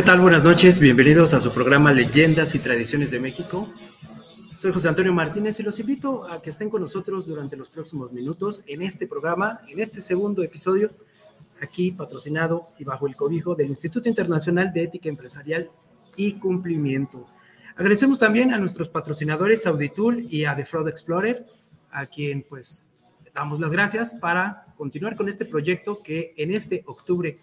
¿Qué tal? Buenas noches, bienvenidos a su programa Leyendas y Tradiciones de México. Soy José Antonio Martínez y los invito a que estén con nosotros durante los próximos minutos en este programa, en este segundo episodio, aquí patrocinado y bajo el cobijo del Instituto Internacional de Ética Empresarial y Cumplimiento. Agradecemos también a nuestros patrocinadores Auditul y a The Fraud Explorer, a quien pues damos las gracias para continuar con este proyecto que en este octubre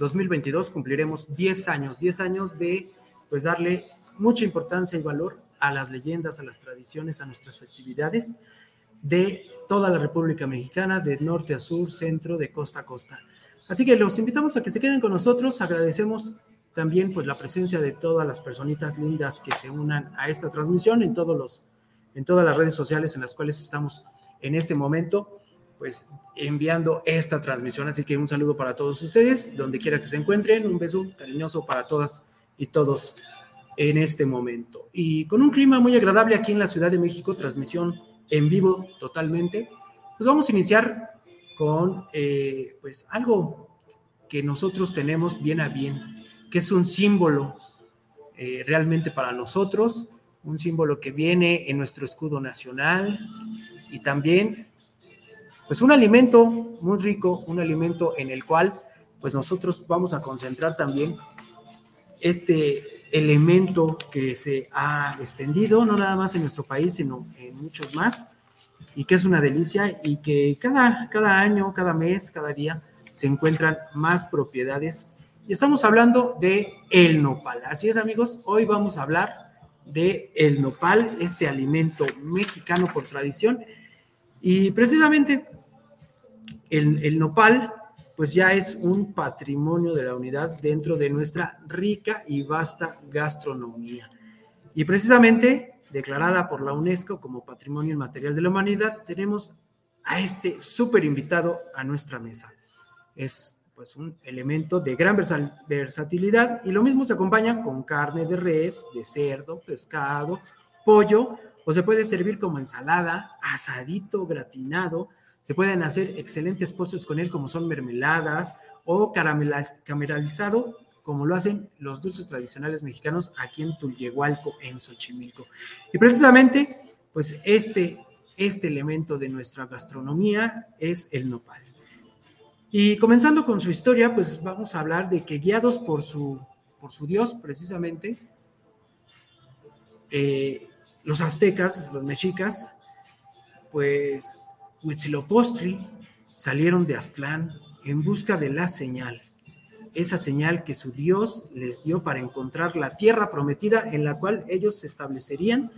2022 cumpliremos 10 años, 10 años de pues darle mucha importancia y valor a las leyendas, a las tradiciones, a nuestras festividades de toda la República Mexicana, de norte a sur, centro, de costa a costa. Así que los invitamos a que se queden con nosotros, agradecemos también pues la presencia de todas las personitas lindas que se unan a esta transmisión en todos los en todas las redes sociales en las cuales estamos en este momento pues enviando esta transmisión. Así que un saludo para todos ustedes, donde quiera que se encuentren, un beso cariñoso para todas y todos en este momento. Y con un clima muy agradable aquí en la Ciudad de México, transmisión en vivo totalmente, pues vamos a iniciar con eh, pues algo que nosotros tenemos bien a bien, que es un símbolo eh, realmente para nosotros, un símbolo que viene en nuestro escudo nacional y también pues un alimento muy rico, un alimento en el cual pues nosotros vamos a concentrar también este elemento que se ha extendido, no nada más en nuestro país, sino en muchos más, y que es una delicia y que cada, cada año, cada mes, cada día se encuentran más propiedades. Y estamos hablando de el nopal. Así es, amigos, hoy vamos a hablar de el nopal, este alimento mexicano por tradición. Y precisamente el, nopal pues ya es un patrimonio de la unidad dentro de nuestra rica y vasta gastronomía. Y precisamente declarada por la UNESCO como Patrimonio Inmaterial de la Humanidad, tenemos a este súper invitado a nuestra mesa. Es pues un elemento de gran versatilidad y lo mismo se acompaña con carne de res, de cerdo, pescado, pollo o se puede servir como ensalada, asadito, gratinado, se pueden hacer excelentes postres con él, como son mermeladas o caramelizado, como lo hacen los dulces tradicionales mexicanos aquí en Tulyehualco, en Xochimilco. Y precisamente, pues este, este elemento de nuestra gastronomía es el nopal. Y comenzando con su historia, pues vamos a hablar de que guiados por su, por su dios, precisamente, eh, los aztecas, los mexicas, pues Huitzilopochtli salieron de Aztlán en busca de la señal, esa señal que su Dios les dio para encontrar la tierra prometida en la cual ellos se establecerían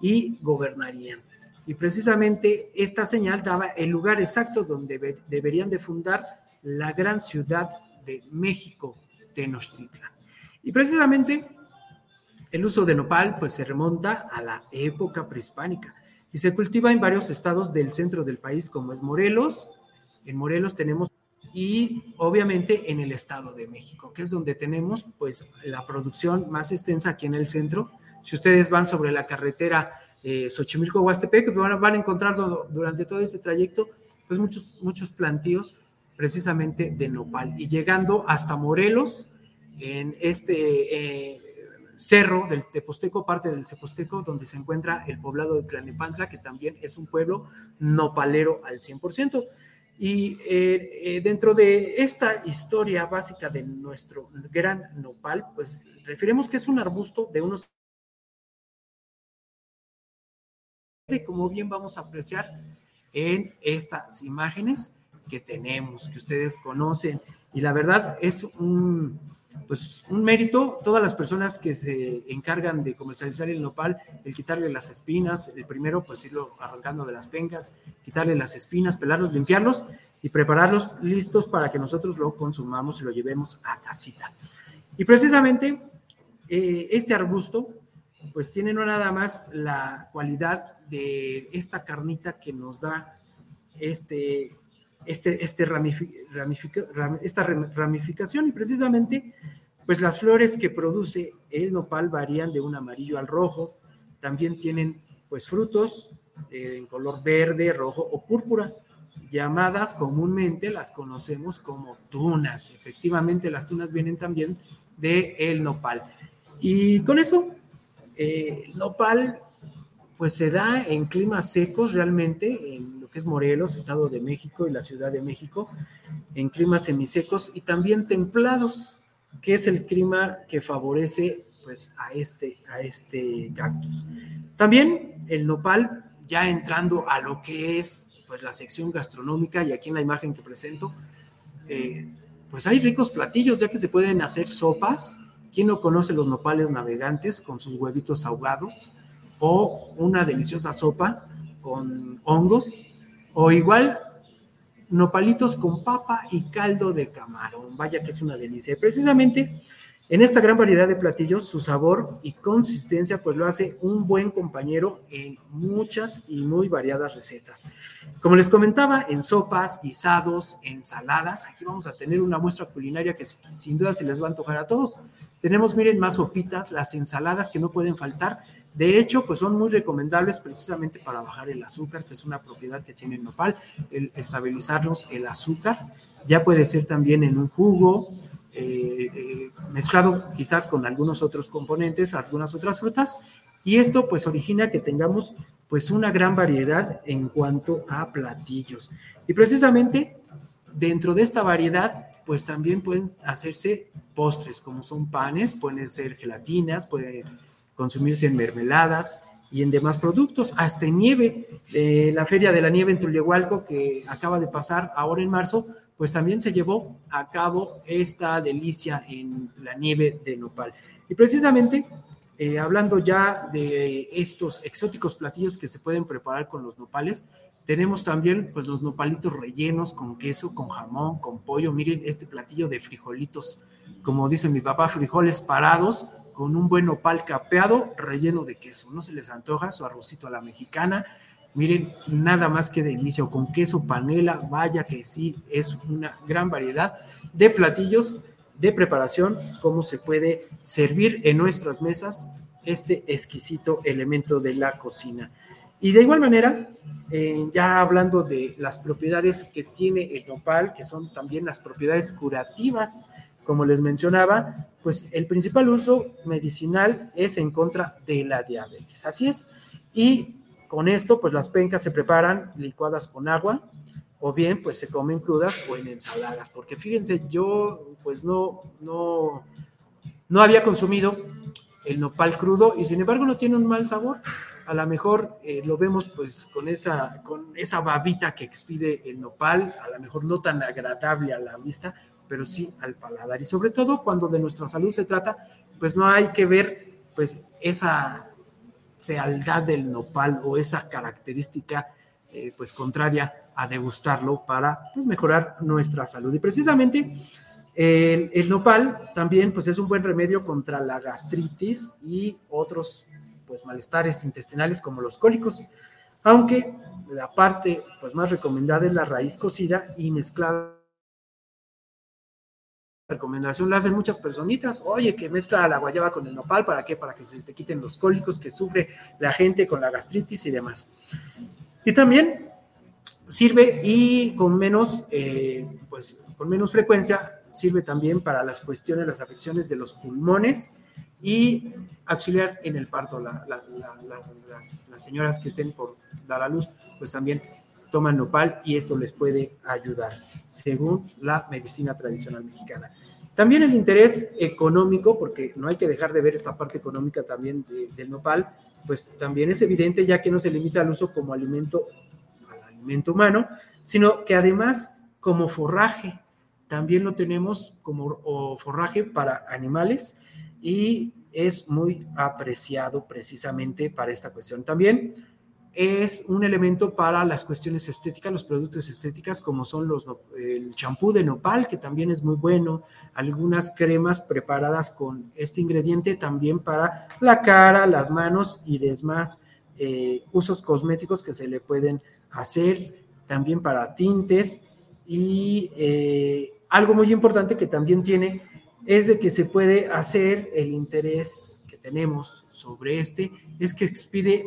y gobernarían. Y precisamente esta señal daba el lugar exacto donde deberían de fundar la gran ciudad de México, Tenochtitlan. Y precisamente el uso de nopal pues se remonta a la época prehispánica y se cultiva en varios estados del centro del país, como es Morelos. En Morelos tenemos y obviamente en el Estado de México, que es donde tenemos pues la producción más extensa aquí en el centro. Si ustedes van sobre la carretera eh, Xochimilco-Huastepec, van, van, a encontrar durante todo ese trayecto pues muchos, muchos plantíos precisamente de nopal. Y llegando hasta Morelos, en este, eh, cerro del Teposteco, parte del Teposteco, donde se encuentra el poblado de Tlanepantla, que también es un pueblo nopalero al 100%. Y eh, eh, dentro de esta historia básica de nuestro gran nopal, pues referimos que es un arbusto de unos... Como bien vamos a apreciar en estas imágenes que tenemos, que ustedes conocen. Y la verdad es un, pues un mérito, todas las personas que se encargan de comercializar el nopal, el quitarle las espinas, el primero pues irlo arrancando de las pencas, quitarle las espinas, pelarlos, limpiarlos y prepararlos listos para que nosotros lo consumamos y lo llevemos a casita. Y precisamente eh, este arbusto pues tiene no nada más la cualidad de esta carnita que nos da este, este, este esta ramificación y precisamente pues las flores que produce el nopal varían de un amarillo al rojo, también tienen pues frutos eh, en color verde, rojo o púrpura, llamadas comúnmente las conocemos como tunas. Efectivamente, las tunas vienen también del el nopal. Y con eso, eh, el nopal pues se da en climas secos realmente, en que es Morelos, Estado de México y la Ciudad de México, en climas semisecos y también templados, que es el clima que favorece pues a este, a este cactus. También el nopal, ya entrando a lo que es pues la sección gastronómica y aquí en la imagen que presento, eh, pues hay ricos platillos, ya que se pueden hacer sopas. ¿Quién no conoce los nopales navegantes con sus huevitos ahogados? O una deliciosa sopa con hongos. O igual nopalitos con papa y caldo de camarón. Vaya que es una delicia. precisamente en esta gran variedad de platillos, su sabor y consistencia pues lo hace un buen compañero en muchas y muy variadas recetas. Como les comentaba, en sopas, guisados, ensaladas, aquí vamos a tener una muestra culinaria que sin duda se les va a antojar a todos. Tenemos, miren, más sopitas, las ensaladas que no pueden faltar. De hecho, pues son muy recomendables precisamente para bajar el azúcar, que es una propiedad que tiene el nopal, el estabilizarnos el azúcar. Ya puede ser también en un jugo, eh, eh, mezclado quizás con algunos otros componentes, algunas otras frutas, y esto pues origina que tengamos pues una gran variedad en cuanto a platillos. Y precisamente dentro de esta variedad pues también pueden hacerse postres, como son panes, pueden ser gelatinas, pueden consumirse en mermeladas y en demás productos, hasta en nieve. la Feria de la Nieve en Tullehualco, que acaba de pasar ahora en marzo, pues también se llevó a cabo esta delicia en la nieve de nopal. Y precisamente, eh, hablando ya de estos exóticos platillos que se pueden preparar con los nopales, tenemos también pues los nopalitos rellenos con queso, con jamón, con pollo. Miren este platillo de frijolitos, como dice mi papá, frijoles parados con un buen nopal capeado relleno de queso. No se les antoja su arrocito a la mexicana Miren, nada más que delicia, con queso panela, vaya que sí, es una gran variedad de platillos de preparación, cómo se puede servir en nuestras mesas este exquisito elemento de la cocina. Y de igual manera, eh, ya hablando de las propiedades que tiene el nopal, que son también las propiedades curativas, como les mencionaba, pues el principal uso medicinal es en contra de la diabetes. Así es. Y con esto, pues las pencas se preparan licuadas con agua o bien pues se comen crudas o en ensaladas, porque fíjense, yo pues no, no, no había consumido el nopal crudo y sin embargo no tiene un mal sabor. A lo mejor eh, lo vemos pues con esa, con esa babita que expide el nopal, a lo mejor no tan agradable a la vista, pero sí al paladar. Y sobre todo cuando de nuestra salud se trata, pues no hay que ver pues esa fealdad del nopal o esa característica eh, pues contraria a degustarlo para pues, mejorar nuestra salud. Y precisamente el, nopal también pues es un buen remedio contra la gastritis y otros pues malestares intestinales como los cólicos, aunque la parte pues más recomendada es la raíz cocida y mezclada recomendación la hacen muchas personitas, oye, que mezcla la guayaba con el nopal, ¿para qué? Para que se te quiten los cólicos que sufre la gente con la gastritis y demás. Y también sirve y con menos, eh, pues con menos frecuencia, sirve también para las cuestiones, las afecciones de los pulmones y auxiliar en el parto. las, las señoras que estén por dar a luz, pues también toman nopal y esto les puede ayudar, según la medicina tradicional mexicana. También el interés económico, porque no hay que dejar de ver esta parte económica también del nopal, pues también es evidente ya que no se limita al uso como alimento, al alimento humano, sino que además como forraje, también lo tenemos como forraje para animales y es muy apreciado precisamente para esta cuestión. También es un elemento para las cuestiones estéticas, los productos estéticas, como son los, el champú de nopal, que también es muy bueno, algunas cremas preparadas con este ingrediente también para la cara, las manos y demás eh, usos cosméticos que se le pueden hacer, también para tintes. Y eh, algo muy importante que también tiene es de que se puede hacer el interés que tenemos sobre este, es que expide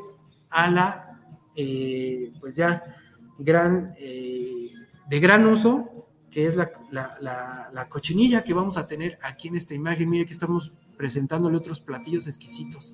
a la eh, pues ya eh, de gran uso, que es la, la, la, cochinilla que vamos a tener aquí en esta imagen. Mire que estamos presentándole otros platillos exquisitos.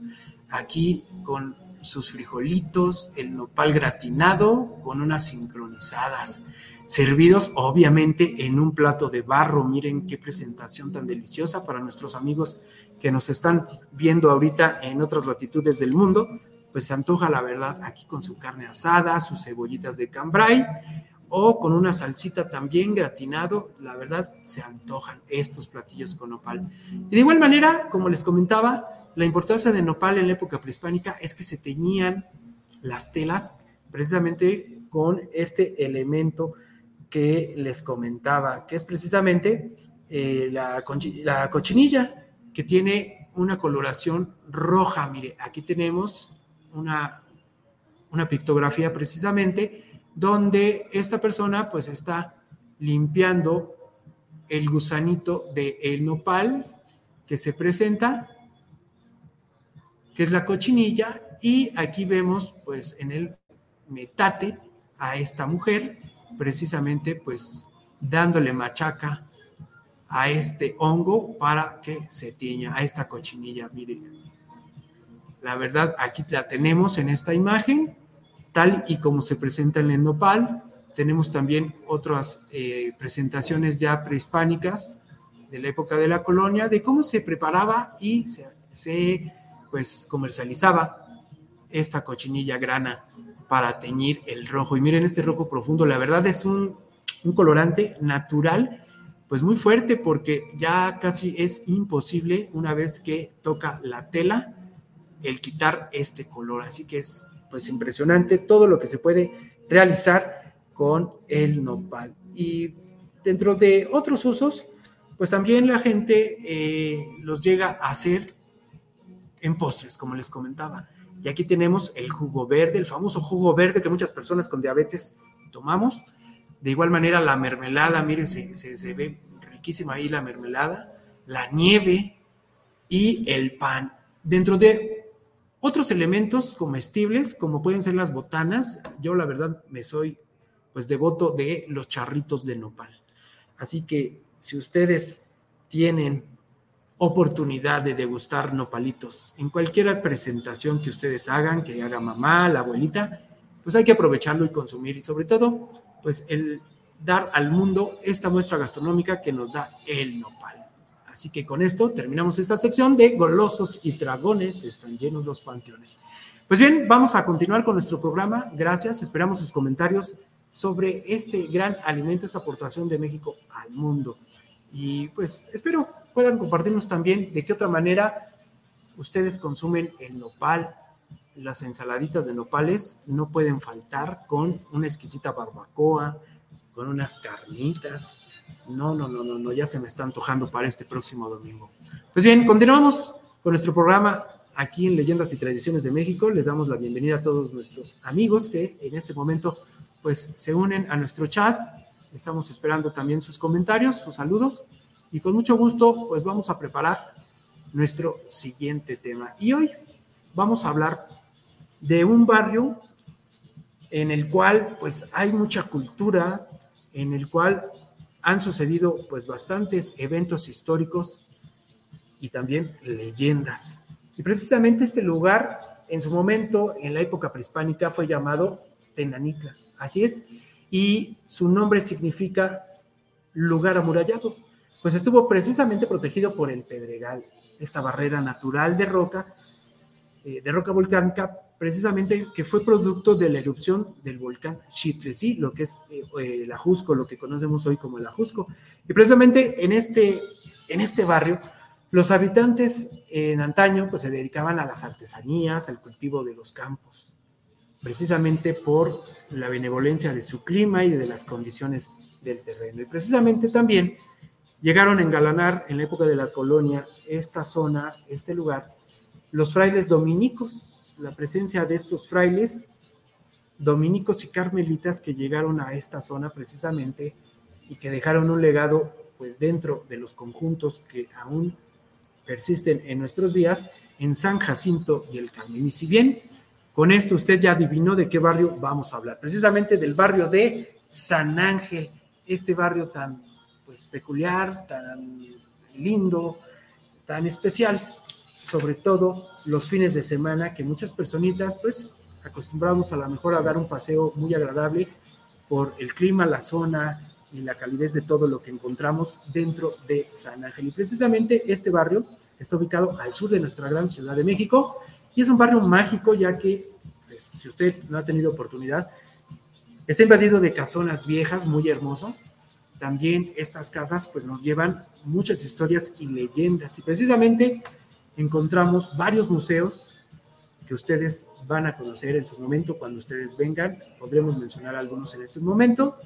Aquí con sus frijolitos, el nopal gratinado con unas sincronizadas, servidos obviamente en un plato de barro. Miren qué presentación tan deliciosa para nuestros amigos que nos están viendo ahorita en otras latitudes del mundo. Pues se antoja la verdad aquí con su carne asada, sus cebollitas de cambray o con una salsita también gratinado, la verdad se antojan estos platillos con nopal. Y de igual manera, como les comentaba, la importancia de nopal en la época prehispánica es que se teñían las telas precisamente con este elemento que les comentaba, que es precisamente eh, la, la cochinilla, que tiene una coloración roja. Mire, aquí tenemos una, una pictografía precisamente donde esta persona pues está limpiando el gusanito de el nopal que se presenta, que es la cochinilla, y aquí vemos pues en el metate a esta mujer, precisamente pues dándole machaca a este hongo para que se tiña, a esta cochinilla, miren. La verdad, aquí la tenemos en esta imagen, tal y como se presenta en el nopal. Tenemos también otras eh, presentaciones ya prehispánicas de la época de la colonia, de cómo se preparaba y se, pues, comercializaba esta cochinilla grana para teñir el rojo. Y miren este rojo profundo, la verdad es un, un colorante natural, pues muy fuerte porque ya casi es imposible una vez que toca la tela el quitar este color. Así que es pues impresionante todo lo que se puede realizar con el nopal. Y dentro de otros usos, pues también la gente eh, los llega a hacer en postres, como les comentaba. Y aquí tenemos el jugo verde, el famoso jugo verde que muchas personas con diabetes tomamos. De igual manera la mermelada, miren, se, se ve riquísima ahí la mermelada, la nieve y el pan. Dentro de otros elementos comestibles, como pueden ser las botanas, yo la verdad me soy pues devoto de los charritos de nopal. Así que si ustedes tienen oportunidad de degustar nopalitos en cualquier presentación que ustedes hagan, que haga mamá, la abuelita, pues hay que aprovecharlo y consumir y sobre todo, pues el dar al mundo esta muestra gastronómica que nos da el nopal. Así que con esto terminamos esta sección de golosos y dragones, están llenos los panteones. Pues bien, vamos a continuar con nuestro programa. Gracias, esperamos sus comentarios sobre este gran alimento, esta aportación de México al mundo. Y pues espero puedan compartirnos también de qué otra manera ustedes consumen el nopal. Las ensaladitas de nopales no pueden faltar con una exquisita barbacoa, con unas carnitas, no, no, no, no, no, ya se me está antojando para este próximo domingo. Pues bien, continuamos con nuestro programa aquí en Leyendas y Tradiciones de México. Les damos la bienvenida a todos nuestros amigos que en este momento pues se unen a nuestro chat. Estamos esperando también sus comentarios, sus saludos y con mucho gusto pues vamos a preparar nuestro siguiente tema. Y hoy vamos a hablar de un barrio en el cual pues hay mucha cultura, en el cual han sucedido pues bastantes eventos históricos y también leyendas. Y precisamente este lugar en su momento, en la época prehispánica, fue llamado Tenanitla. Así es. Y su nombre significa lugar amurallado, pues estuvo precisamente protegido por el Pedregal, esta barrera natural de roca, eh, de roca volcánica precisamente que fue producto de la erupción del volcán Xitlesí, lo que es eh, el Ajusco, lo que conocemos hoy como el Ajusco. Y precisamente en este, en este barrio, los habitantes en antaño pues, se dedicaban a las artesanías, al cultivo de los campos, precisamente por la benevolencia de su clima y de las condiciones del terreno. Y precisamente también llegaron a engalanar en la época de la colonia esta zona, este lugar, los frailes dominicos, la presencia de estos frailes dominicos y carmelitas que llegaron a esta zona precisamente y que dejaron un legado pues dentro de los conjuntos que aún persisten en nuestros días en San Jacinto y el Carmen. Y si bien con esto usted ya adivinó de qué barrio vamos a hablar, precisamente del barrio de San Ángel, este barrio tan pues, peculiar, tan lindo, tan especial, sobre todo los fines de semana que muchas personitas pues acostumbramos a lo mejor a dar un paseo muy agradable por el clima, la zona y la calidez de todo lo que encontramos dentro de San Ángel. Y precisamente este barrio está ubicado al sur de nuestra gran Ciudad de México y es un barrio mágico ya que, pues, si usted no ha tenido oportunidad, está invadido de casonas viejas muy hermosas. También estas casas pues nos llevan muchas historias y leyendas y precisamente encontramos varios museos que ustedes van a conocer en su momento cuando ustedes vengan. Podremos mencionar algunos en este momento.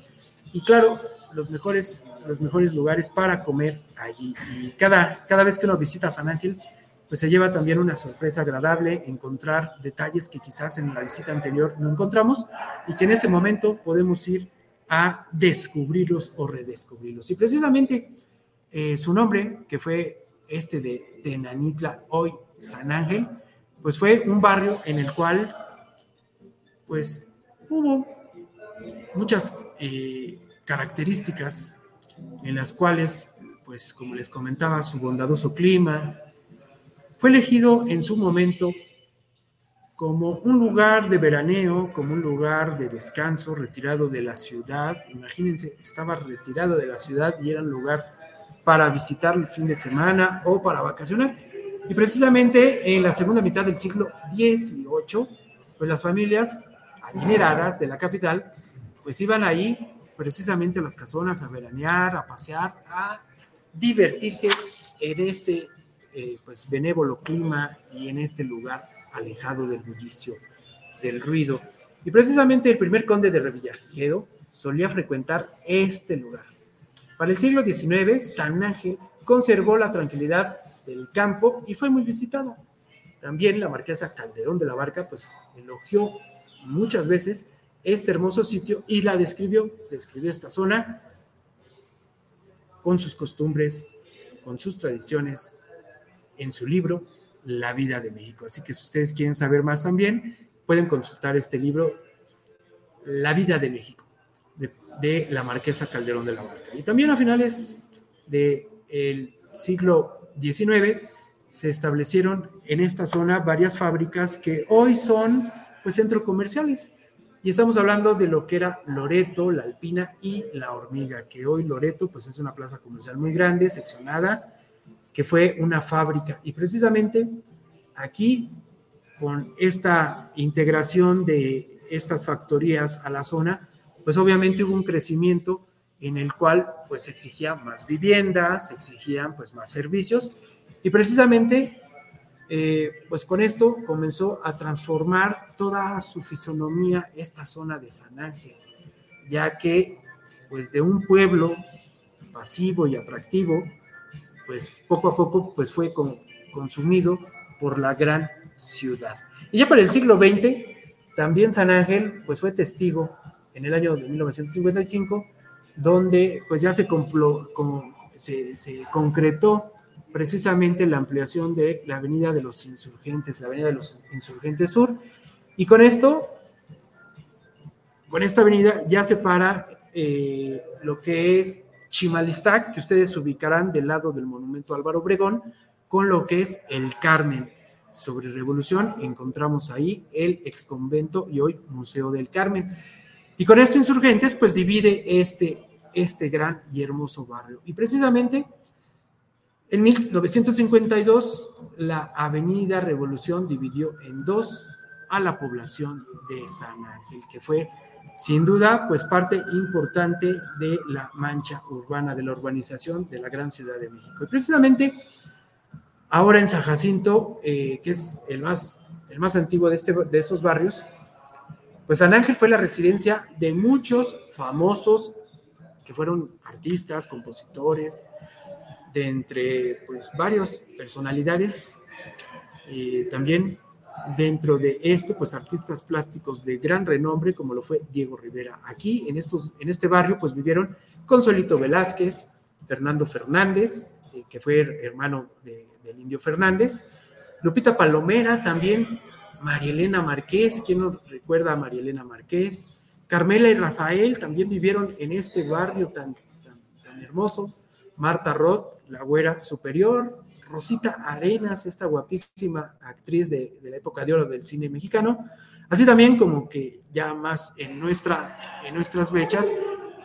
Y claro, los mejores, los mejores lugares para comer allí. Y cada, cada vez que uno visita San Ángel, pues se lleva también una sorpresa agradable, encontrar detalles que quizás en la visita anterior no encontramos y que en ese momento podemos ir a descubrirlos o redescubrirlos. Y precisamente eh, su nombre, que fue este de Tenanitla, hoy San Ángel, pues fue un barrio en el cual pues hubo muchas eh, características en las cuales, pues como les comentaba, su bondadoso clima, fue elegido en su momento como un lugar de veraneo, como un lugar de descanso, retirado de la ciudad. Imagínense, estaba retirado de la ciudad y era un lugar para visitar el fin de semana o para vacacionar. Y precisamente en la segunda mitad del siglo XVIII, pues las familias adineradas de la capital, pues iban ahí precisamente a las casonas a veranear, a pasear, a divertirse en este eh, pues benévolo clima y en este lugar alejado del bullicio, del ruido. Y precisamente el primer conde de Revillagigedo solía frecuentar este lugar. Para el siglo XIX, San Ángel conservó la tranquilidad del campo y fue muy visitada. También la marquesa Calderón de la Barca, pues elogió muchas veces este hermoso sitio y la describió, describió esta zona con sus costumbres, con sus tradiciones, en su libro La vida de México. Así que si ustedes quieren saber más también, pueden consultar este libro, La vida de México, de, la marquesa Calderón de la Barca. Y también a finales del siglo XIX se establecieron en esta zona varias fábricas que hoy son pues centros comerciales. Y estamos hablando de lo que era Loreto, La Alpina y La Hormiga, que hoy Loreto pues es una plaza comercial muy grande, seccionada, que fue una fábrica. Y precisamente aquí, con esta integración de estas factorías a la zona, pues obviamente hubo un crecimiento en el cual pues se exigía más viviendas, exigían pues más servicios y precisamente eh, pues con esto comenzó a transformar toda su fisonomía esta zona de San Ángel, ya que pues de un pueblo pasivo y atractivo pues poco a poco pues fue consumido por la gran ciudad. Y ya para el siglo XX, también San Ángel pues fue testigo en el año de 1955, donde pues ya se, se, se concretó precisamente la ampliación de la Avenida de los Insurgentes, la Avenida de los Insurgentes Sur, y con esto, con esta avenida ya separa eh, lo que es Chimalistac, que ustedes ubicarán del lado del monumento Álvaro Obregón, con lo que es el Carmen. Sobre Revolución encontramos ahí el ex convento y hoy Museo del Carmen. Y con esto Insurgentes pues divide este, este gran y hermoso barrio. Y precisamente en 1952 la Avenida Revolución dividió en dos a la población de San Ángel, que fue sin duda, pues parte importante de la mancha urbana, de la urbanización de la gran Ciudad de México. Y precisamente ahora en San Jacinto, eh, que es el más, el más antiguo de, este, de esos barrios, pues San Ángel fue la residencia de muchos famosos que fueron artistas, compositores, de entre pues varias personalidades, eh, también Dentro de esto, pues artistas plásticos de gran renombre, como lo fue Diego Rivera. Aquí, en, estos, en este barrio, pues vivieron Consolito Velázquez, Fernando Fernández, eh, que fue hermano del Indio Fernández, Lupita Palomera también, María Elena Marqués, ¿quién no recuerda a María Elena Marqués? Carmela y Rafael también vivieron en este barrio tan, tan, Hermoso, Marta Roth, la güera superior, Rosita Arenas, esta guapísima actriz de, de, la época de oro del cine mexicano, así también como que ya más en, nuestra, en nuestras fechas,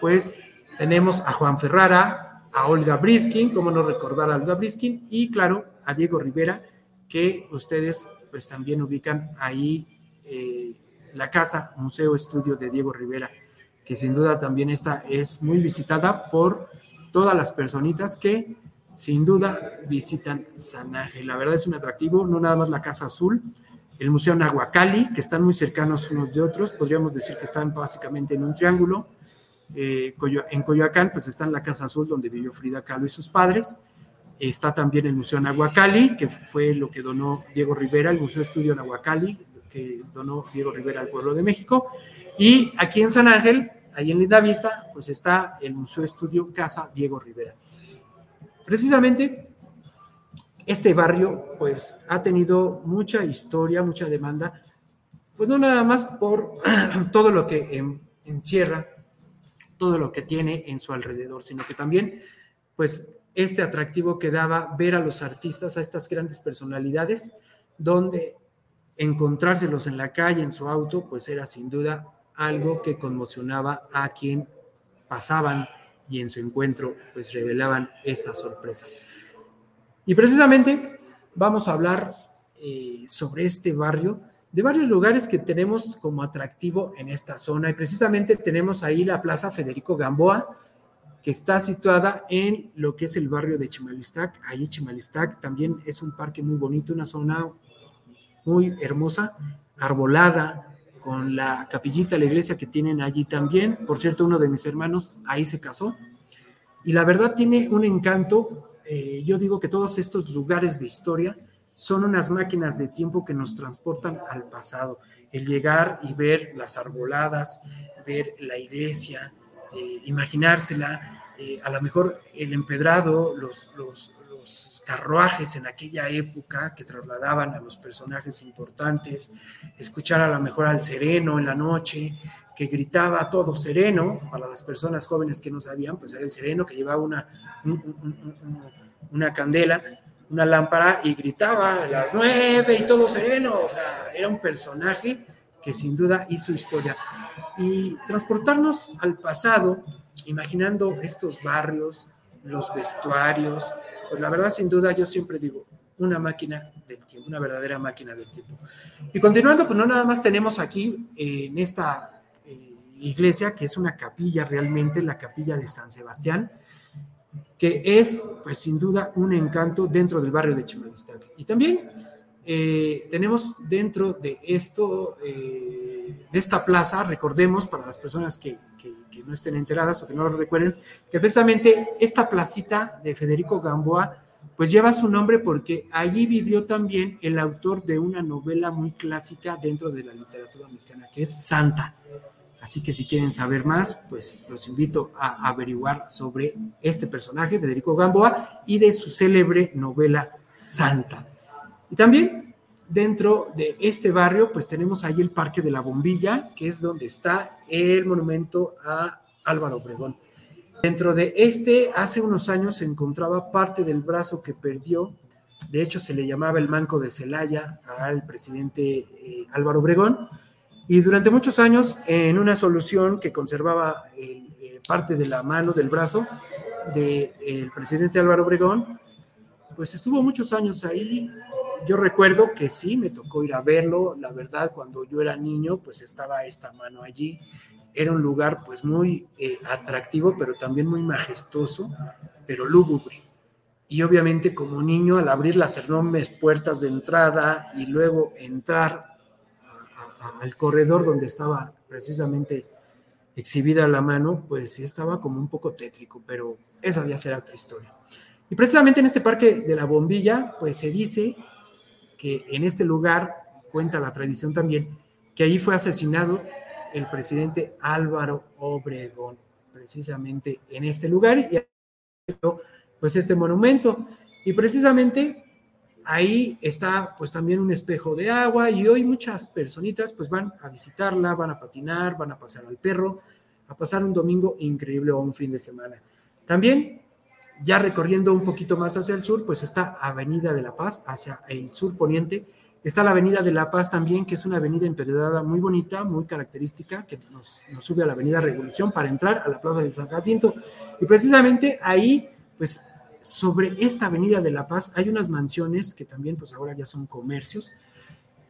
pues tenemos a Juan Ferrara, a Olga Briskin, como no recordar a Olga Briskin, y claro, a Diego Rivera, que ustedes pues también ubican ahí eh, la casa, Museo Estudio de Diego Rivera, que sin duda también esta es muy visitada por todas las personitas que sin duda visitan San Ángel. La verdad es un atractivo, no nada más la Casa Azul, el Museo Nahuacali, que están muy cercanos unos de otros, podríamos decir que están básicamente en un triángulo. Eh, en Coyoacán, pues está en la Casa Azul, donde vivió Frida Kahlo y sus padres. Está también el Museo Nahuacali, que fue lo que donó Diego Rivera, el Museo Estudio Nahuacali, que donó Diego Rivera al pueblo de México. Y aquí en San Ángel, ahí en Linda Vista, pues está el Museo Estudio Casa Diego Rivera. Precisamente este barrio pues ha tenido mucha historia, mucha demanda, pues no nada más por todo lo que encierra, todo lo que tiene en su alrededor, sino que también pues este atractivo que daba ver a los artistas, a estas grandes personalidades, donde encontrárselos en la calle, en su auto, pues era sin duda algo que conmocionaba a quien pasaban y en su encuentro pues revelaban esta sorpresa. Y precisamente vamos a hablar eh, sobre este barrio, de varios lugares que tenemos como atractivo en esta zona. Y precisamente tenemos ahí la Plaza Federico Gamboa, que está situada en lo que es el barrio de Chimalistac. Ahí Chimalistac también es un parque muy bonito, una zona muy hermosa, arbolada, con la capillita, la iglesia que tienen allí también. Por cierto, uno de mis hermanos ahí se casó. Y la verdad tiene un encanto. Eh, yo digo que todos estos lugares de historia son unas máquinas de tiempo que nos transportan al pasado. El llegar y ver las arboladas, ver la iglesia, eh, imaginársela, eh, a lo mejor el empedrado, los, carruajes en aquella época que trasladaban a los personajes importantes, escuchar a lo mejor al sereno en la noche, que gritaba todo sereno, para las personas jóvenes que no sabían, pues era el sereno que llevaba una, una candela, una lámpara y gritaba a las nueve y todo sereno, o sea, era un personaje que sin duda hizo historia. Y transportarnos al pasado, imaginando estos barrios, los vestuarios, pues la verdad, sin duda, yo siempre digo, una máquina del tiempo, una verdadera máquina del tiempo. Y continuando, pues no nada más tenemos aquí en esta eh, iglesia, que es una capilla realmente, la capilla de San Sebastián, que es, pues sin duda, un encanto dentro del barrio de Chimalistán. Y también eh, tenemos dentro de esto, de esta plaza, recordemos para las personas que, que, no estén enteradas o que no lo recuerden, que precisamente esta placita de Federico Gamboa, pues lleva su nombre porque allí vivió también el autor de una novela muy clásica dentro de la literatura mexicana, que es Santa. Así que si quieren saber más, pues los invito a averiguar sobre este personaje, Federico Gamboa, y de su célebre novela Santa. Y también dentro de este barrio, pues tenemos ahí el Parque de la Bombilla, que es donde está el monumento a Álvaro Obregón. Dentro de este, hace unos años se encontraba parte del brazo que perdió, de hecho se le llamaba el manco de Celaya al presidente eh, Álvaro Obregón, y durante muchos años, en una solución que conservaba eh, parte de la mano del brazo del presidente Álvaro Obregón, pues estuvo muchos años ahí yo recuerdo que sí, me tocó ir a verlo, la verdad, cuando yo era niño, pues estaba esta mano allí. Era un lugar pues muy eh, atractivo, pero también muy majestuoso, pero lúgubre. Y obviamente como niño, al abrir las enormes puertas de entrada y luego entrar al corredor donde estaba precisamente exhibida la mano, pues sí estaba como un poco tétrico, pero esa ya será otra historia. Y precisamente en este parque de la bombilla, pues se dice que en este lugar, cuenta la tradición también, que ahí fue asesinado el presidente Álvaro Obregón, precisamente en este lugar, y pues este monumento. Y precisamente ahí está pues también un espejo de agua y hoy muchas personitas pues van a visitarla, van a patinar, van a pasar al perro, a pasar un domingo increíble o un fin de semana. También, ya recorriendo un poquito más hacia el sur, pues está Avenida de la Paz, hacia el sur poniente. Está la Avenida de la Paz también, que es una avenida empedrada muy bonita, muy característica, que nos, sube a la Avenida Revolución para entrar a la Plaza de San Jacinto. Y precisamente ahí, pues sobre esta Avenida de la Paz hay unas mansiones que también, pues ahora ya son comercios,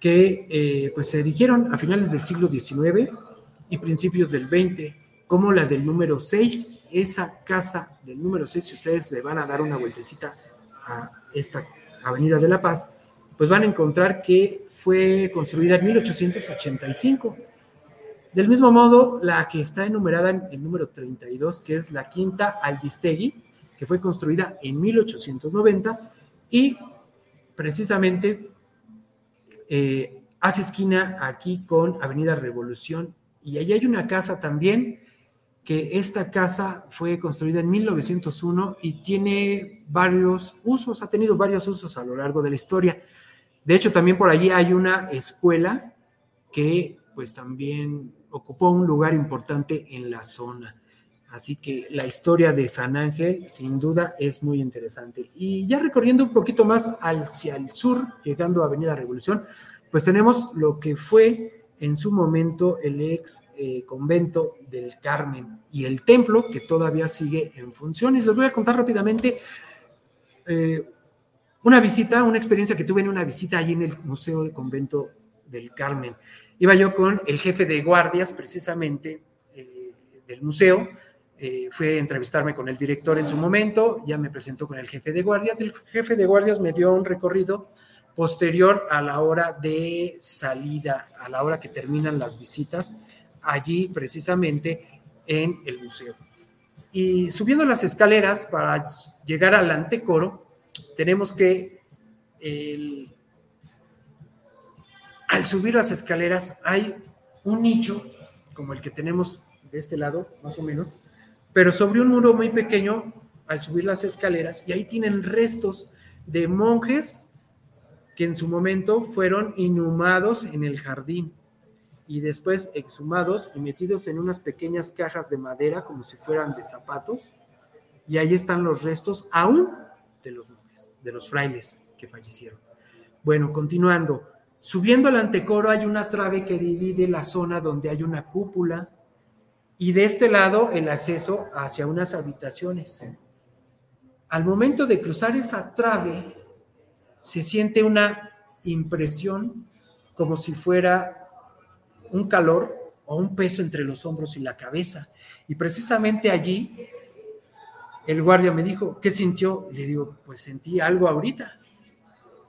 que eh, pues se erigieron a finales del siglo XIX y principios del XX, como la del número 6, esa casa del número 6, si ustedes le van a dar una vueltecita a esta Avenida de la Paz, pues van a encontrar que fue construida en 1885. Del mismo modo, la que está enumerada en el número 32, que es la Quinta Aldistegui, que fue construida en 1890 y precisamente eh, hace esquina aquí con Avenida Revolución y allí hay una casa también que esta casa fue construida en 1901 y tiene varios usos, ha tenido varios usos a lo largo de la historia. De hecho, también por allí hay una escuela que pues también ocupó un lugar importante en la zona. Así que la historia de San Ángel sin duda es muy interesante. Y ya recorriendo un poquito más hacia el sur, llegando a Avenida Revolución, pues tenemos lo que fue en su momento el ex eh, convento del Carmen y el templo que todavía sigue en funciones. Les voy a contar rápidamente eh, una visita, una experiencia que tuve en una visita allí en el Museo del Convento del Carmen. Iba yo con el jefe de guardias precisamente eh, del museo eh, fue a entrevistarme con el director en su momento, ya me presentó con el jefe de guardias, el jefe de guardias me dio un recorrido posterior a la hora de salida, a la hora que terminan las visitas, allí precisamente en el museo. Y subiendo las escaleras para llegar al antecoro, tenemos que al subir las escaleras hay un nicho, como el que tenemos de este lado, más o menos, pero sobre un muro muy pequeño al subir las escaleras y ahí tienen restos de monjes en su momento fueron inhumados en el jardín y después exhumados y metidos en unas pequeñas cajas de madera como si fueran de zapatos y ahí están los restos aún de los monjes, de los frailes que fallecieron. Bueno, continuando, subiendo al antecoro hay una trave que divide la zona donde hay una cúpula y de este lado el acceso hacia unas habitaciones. Al momento de cruzar esa trave, se siente una impresión como si fuera un calor o un peso entre los hombros y la cabeza. Y precisamente allí el guardia me dijo, ¿qué sintió? Le digo, pues sentí algo ahorita.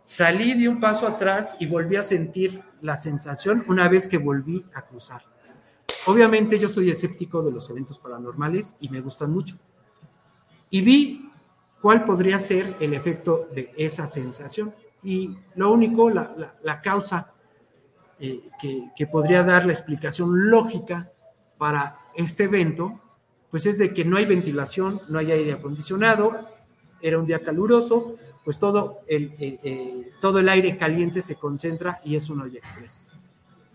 Salí de un paso atrás y volví a sentir la sensación una vez que volví a cruzar. Obviamente yo soy escéptico de los eventos paranormales y me gustan mucho. Y vi cuál podría ser el efecto de esa sensación. Y lo único, la, causa eh, que, que, podría dar la explicación lógica para este evento, pues es de que no hay ventilación, no hay aire acondicionado, era un día caluroso, pues todo el, eh, eh, todo el aire caliente se concentra y es un hoy express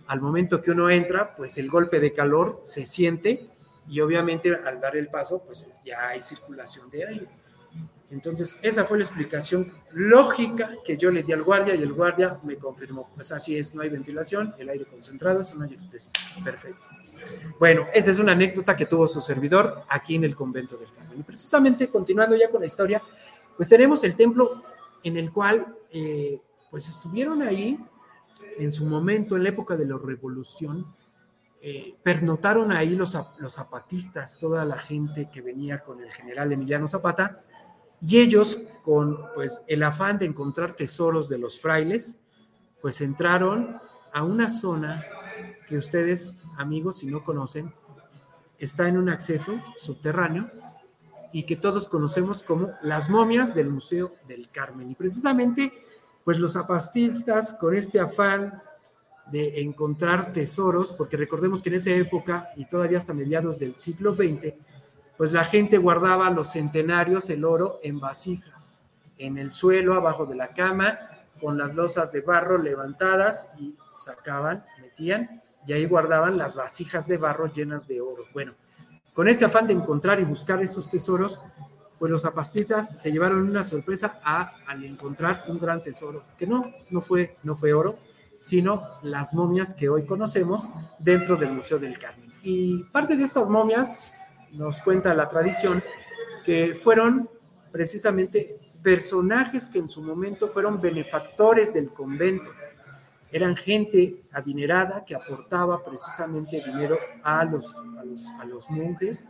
al momento que uno entra, pues el golpe de calor se siente y obviamente al dar el paso, pues ya hay circulación de aire. Entonces, esa fue la explicación lógica que yo le di al guardia y el guardia me confirmó, pues así es, no hay ventilación, el aire concentrado, eso no hay expresión. Perfecto. Bueno, esa es una anécdota que tuvo su servidor aquí en el convento del Carmen. Y precisamente, continuando ya con la historia, pues tenemos el templo en el cual, eh, pues estuvieron ahí en su momento, en la época de la revolución, eh, pernotaron ahí los, los zapatistas, toda la gente que venía con el general Emiliano Zapata, y ellos, con pues, el afán de encontrar tesoros de los frailes, pues entraron a una zona que ustedes, amigos, si no conocen, está en un acceso subterráneo y que todos conocemos como las momias del Museo del Carmen. Y precisamente pues los zapatistas con este afán de encontrar tesoros, porque recordemos que en esa época y todavía hasta mediados del siglo XX, pues la gente guardaba los centenarios, el oro, en vasijas, en el suelo, abajo de la cama, con las losas de barro levantadas y sacaban, metían, y ahí guardaban las vasijas de barro llenas de oro. Bueno, Con ese afán de encontrar y buscar esos tesoros, pues los zapatistas se llevaron una sorpresa a, al encontrar un gran tesoro, que no, no fue, no fue oro, sino las momias que hoy conocemos dentro del Museo del Carmen. Y parte de estas momias, nos cuenta la tradición, que fueron precisamente personajes que en su momento fueron benefactores del convento. Eran gente adinerada que aportaba precisamente dinero a los, a los, monjes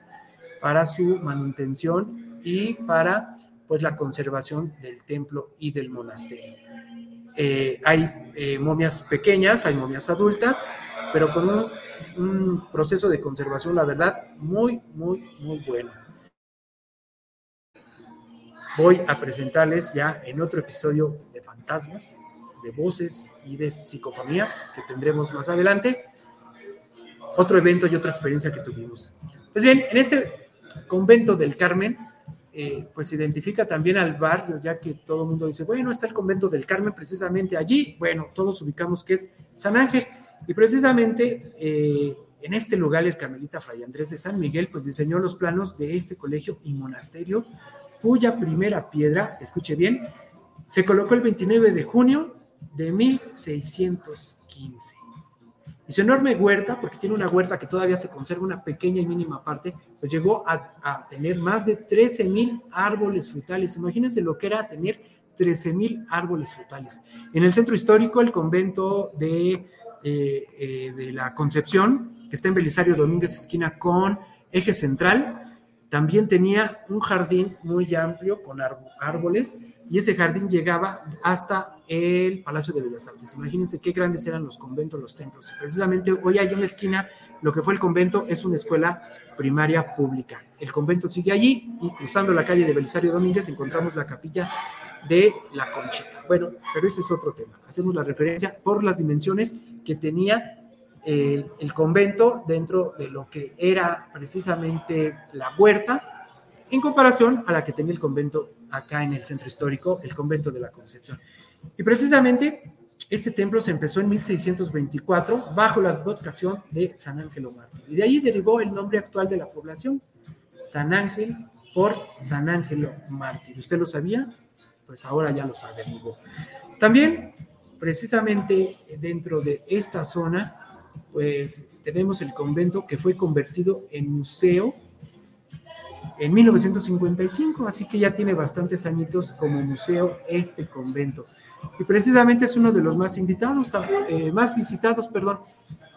para su manutención y para pues la conservación del templo y del monasterio. Eh, hay eh, momias pequeñas, hay momias adultas, pero con un, un, proceso de conservación, la verdad, muy, muy, muy bueno. Voy a presentarles ya en otro episodio de fantasmas, de voces y de psicofonías que tendremos más adelante, otro evento y otra experiencia que tuvimos. Pues bien, en este convento del Carmen, eh, pues identifica también al barrio, ya que todo el mundo dice, bueno, está el convento del Carmen precisamente allí. Bueno, todos ubicamos que es San Ángel. Y precisamente eh, en este lugar el carmelita Fray Andrés de San Miguel, pues diseñó los planos de este colegio y monasterio, cuya primera piedra, escuche bien, se colocó el 29 de junio de 1615. Y su enorme huerta, porque tiene una huerta que todavía se conserva una pequeña y mínima parte, pues llegó a, tener más de 13 mil árboles frutales. Imagínense lo que era tener 13 mil árboles frutales. En el centro histórico, el convento de, eh, eh, de la Concepción, que está en Belisario Domínguez, esquina con eje central, también tenía un jardín muy amplio con árboles y ese jardín llegaba hasta el Palacio de Bellas Artes. Imagínense qué grandes eran los conventos, los templos. Precisamente hoy hay en la esquina, lo que fue el convento es una escuela primaria pública. El convento sigue allí y cruzando la calle de Belisario Domínguez encontramos la capilla de la Conchita. Bueno, pero ese es otro tema. Hacemos la referencia por las dimensiones que tenía el, convento dentro de lo que era precisamente la huerta en comparación a la que tenía el convento acá en el centro histórico, el convento de la Concepción. Y precisamente este templo se empezó en 1624 bajo la advocación de San Ángelo Mártir. Y de ahí derivó el nombre actual de la población, San Ángel por San Ángelo Mártir. ¿Usted lo sabía? Pues ahora ya lo sabe. También, precisamente dentro de esta zona, pues tenemos el convento que fue convertido en museo en 1955, así que ya tiene bastantes añitos como museo este convento. Y precisamente es uno de los más invitados, eh, más visitados, perdón.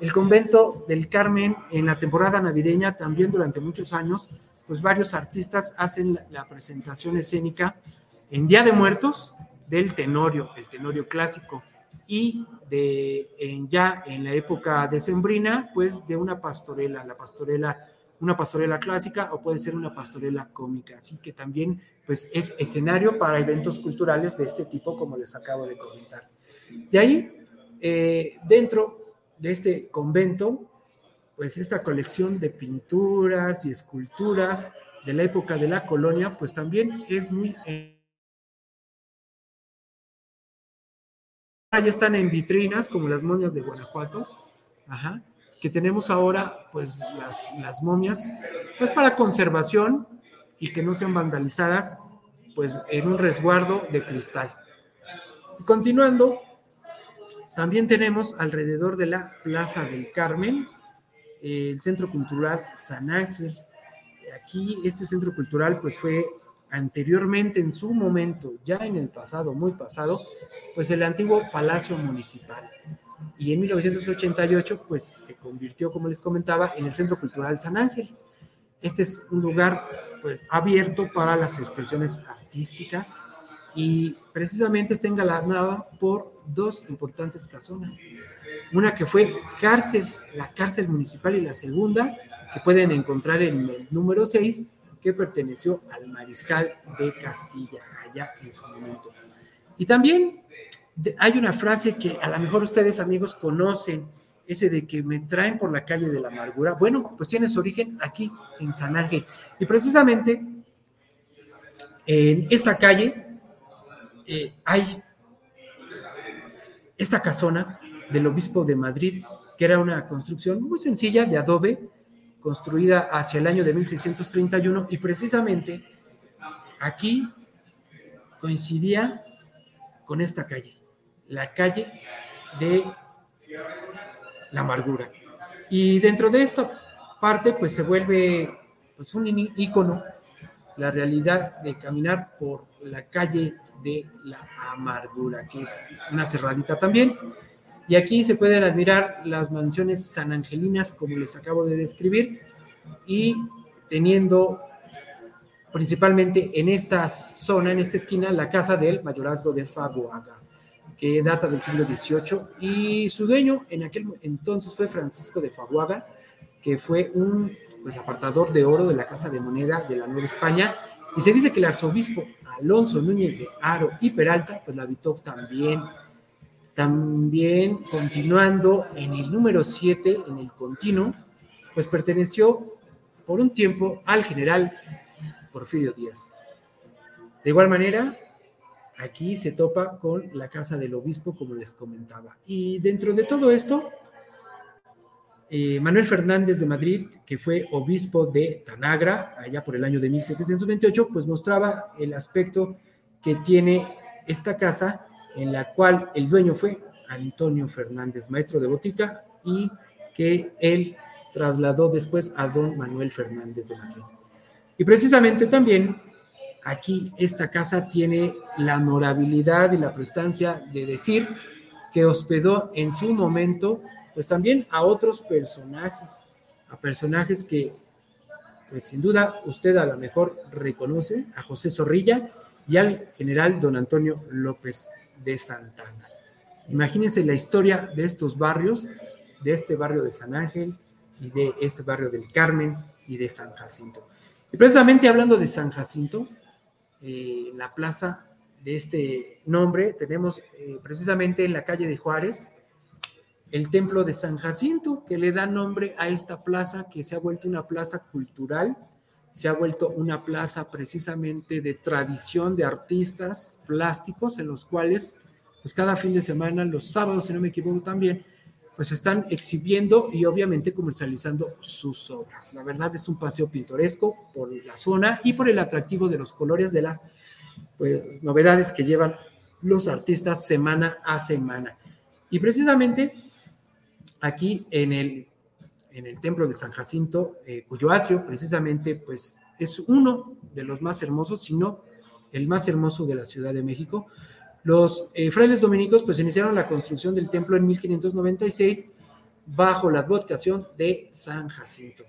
El convento del Carmen en la temporada navideña, también durante muchos años, pues varios artistas hacen la presentación escénica en Día de Muertos del Tenorio, el Tenorio clásico, y ya en la época decembrina, pues de una pastorela, la pastorela una pastorela clásica o puede ser una pastorela cómica. Así que también pues, es escenario para eventos culturales de este tipo, como les acabo de comentar. De ahí, eh, dentro de este convento, pues esta colección de pinturas y esculturas de la época de la colonia, pues también es muy... ya están en vitrinas como las momias de Guanajuato, que tenemos ahora, pues las, las momias, pues para conservación y que no sean vandalizadas, pues en un resguardo de cristal. Continuando, también tenemos alrededor de la Plaza del Carmen el Centro Cultural San Ángel. Aquí este centro cultural pues fue anteriormente en su momento, ya en el pasado, muy pasado, pues el antiguo Palacio Municipal y en 1988 pues se convirtió, como les comentaba, en el Centro Cultural San Ángel. Este es un lugar pues abierto para las expresiones artísticas y precisamente está engalanado por dos importantes casonas. Una que fue cárcel, la cárcel municipal y la segunda que pueden encontrar en el número 6 que perteneció al mariscal de Castilla allá en su momento. Y también hay una frase que a lo mejor ustedes amigos conocen, ese de que me traen por la calle de la amargura. Bueno, pues tiene su origen aquí en San Ángel. Y precisamente en esta calle eh, hay esta casona del obispo de Madrid, que era una construcción muy sencilla de adobe, construida hacia el año de 1631 y precisamente aquí coincidía con esta calle, la calle de la amargura. Y dentro de esta parte, pues se vuelve pues, un icono la realidad de caminar por la calle de la amargura, que es una cerradita también. Y aquí se pueden admirar las mansiones sanangelinas, como les acabo de describir, y teniendo principalmente en esta zona, en esta esquina, la casa del mayorazgo de Faguaga, que data del siglo XVIII, y su dueño en aquel entonces fue Francisco de Faguaga, que fue un pues, apartador de oro de la Casa de Moneda de la Nueva España, y se dice que el arzobispo Alonso Núñez de Aro y Peralta, pues la habitó también. También continuando en el número 7, en el continuo, pues perteneció por un tiempo al general Porfirio Díaz. De igual manera, aquí se topa con la casa del obispo, como les comentaba. Y dentro de todo esto, eh, Manuel Fernández de Madrid, que fue obispo de Tanagra, allá por el año de 1728, pues mostraba el aspecto que tiene esta casa, en la cual el dueño fue Antonio Fernández, maestro de botica, y que él trasladó después a don Manuel Fernández de Madrid. Y precisamente también aquí esta casa tiene la honorabilidad y la prestancia de decir que hospedó en su momento, pues también a otros personajes, a personajes que, pues sin duda usted a lo mejor reconoce, a José Zorrilla y al general don Antonio López de Santana. Imagínense la historia de estos barrios, de este barrio de San Ángel, y de este barrio del Carmen y de San Jacinto. Y precisamente hablando de San Jacinto, eh, la plaza de este nombre tenemos eh, precisamente en la calle de Juárez el templo de San Jacinto, que le da nombre a esta plaza que se ha vuelto una plaza cultural, se ha vuelto una plaza precisamente de tradición de artistas plásticos en los cuales pues cada fin de semana, los sábados, si no me equivoco también, pues están exhibiendo y obviamente comercializando sus obras. La verdad es un paseo pintoresco por la zona y por el atractivo de los colores de las pues, novedades que llevan los artistas semana a semana. Y precisamente aquí en el, en el templo de San Jacinto, eh, cuyo atrio precisamente pues es uno de los más hermosos, si no el más hermoso de la Ciudad de México, los eh, frailes dominicos pues iniciaron la construcción del templo en 1596 bajo la advocación de San Jacinto,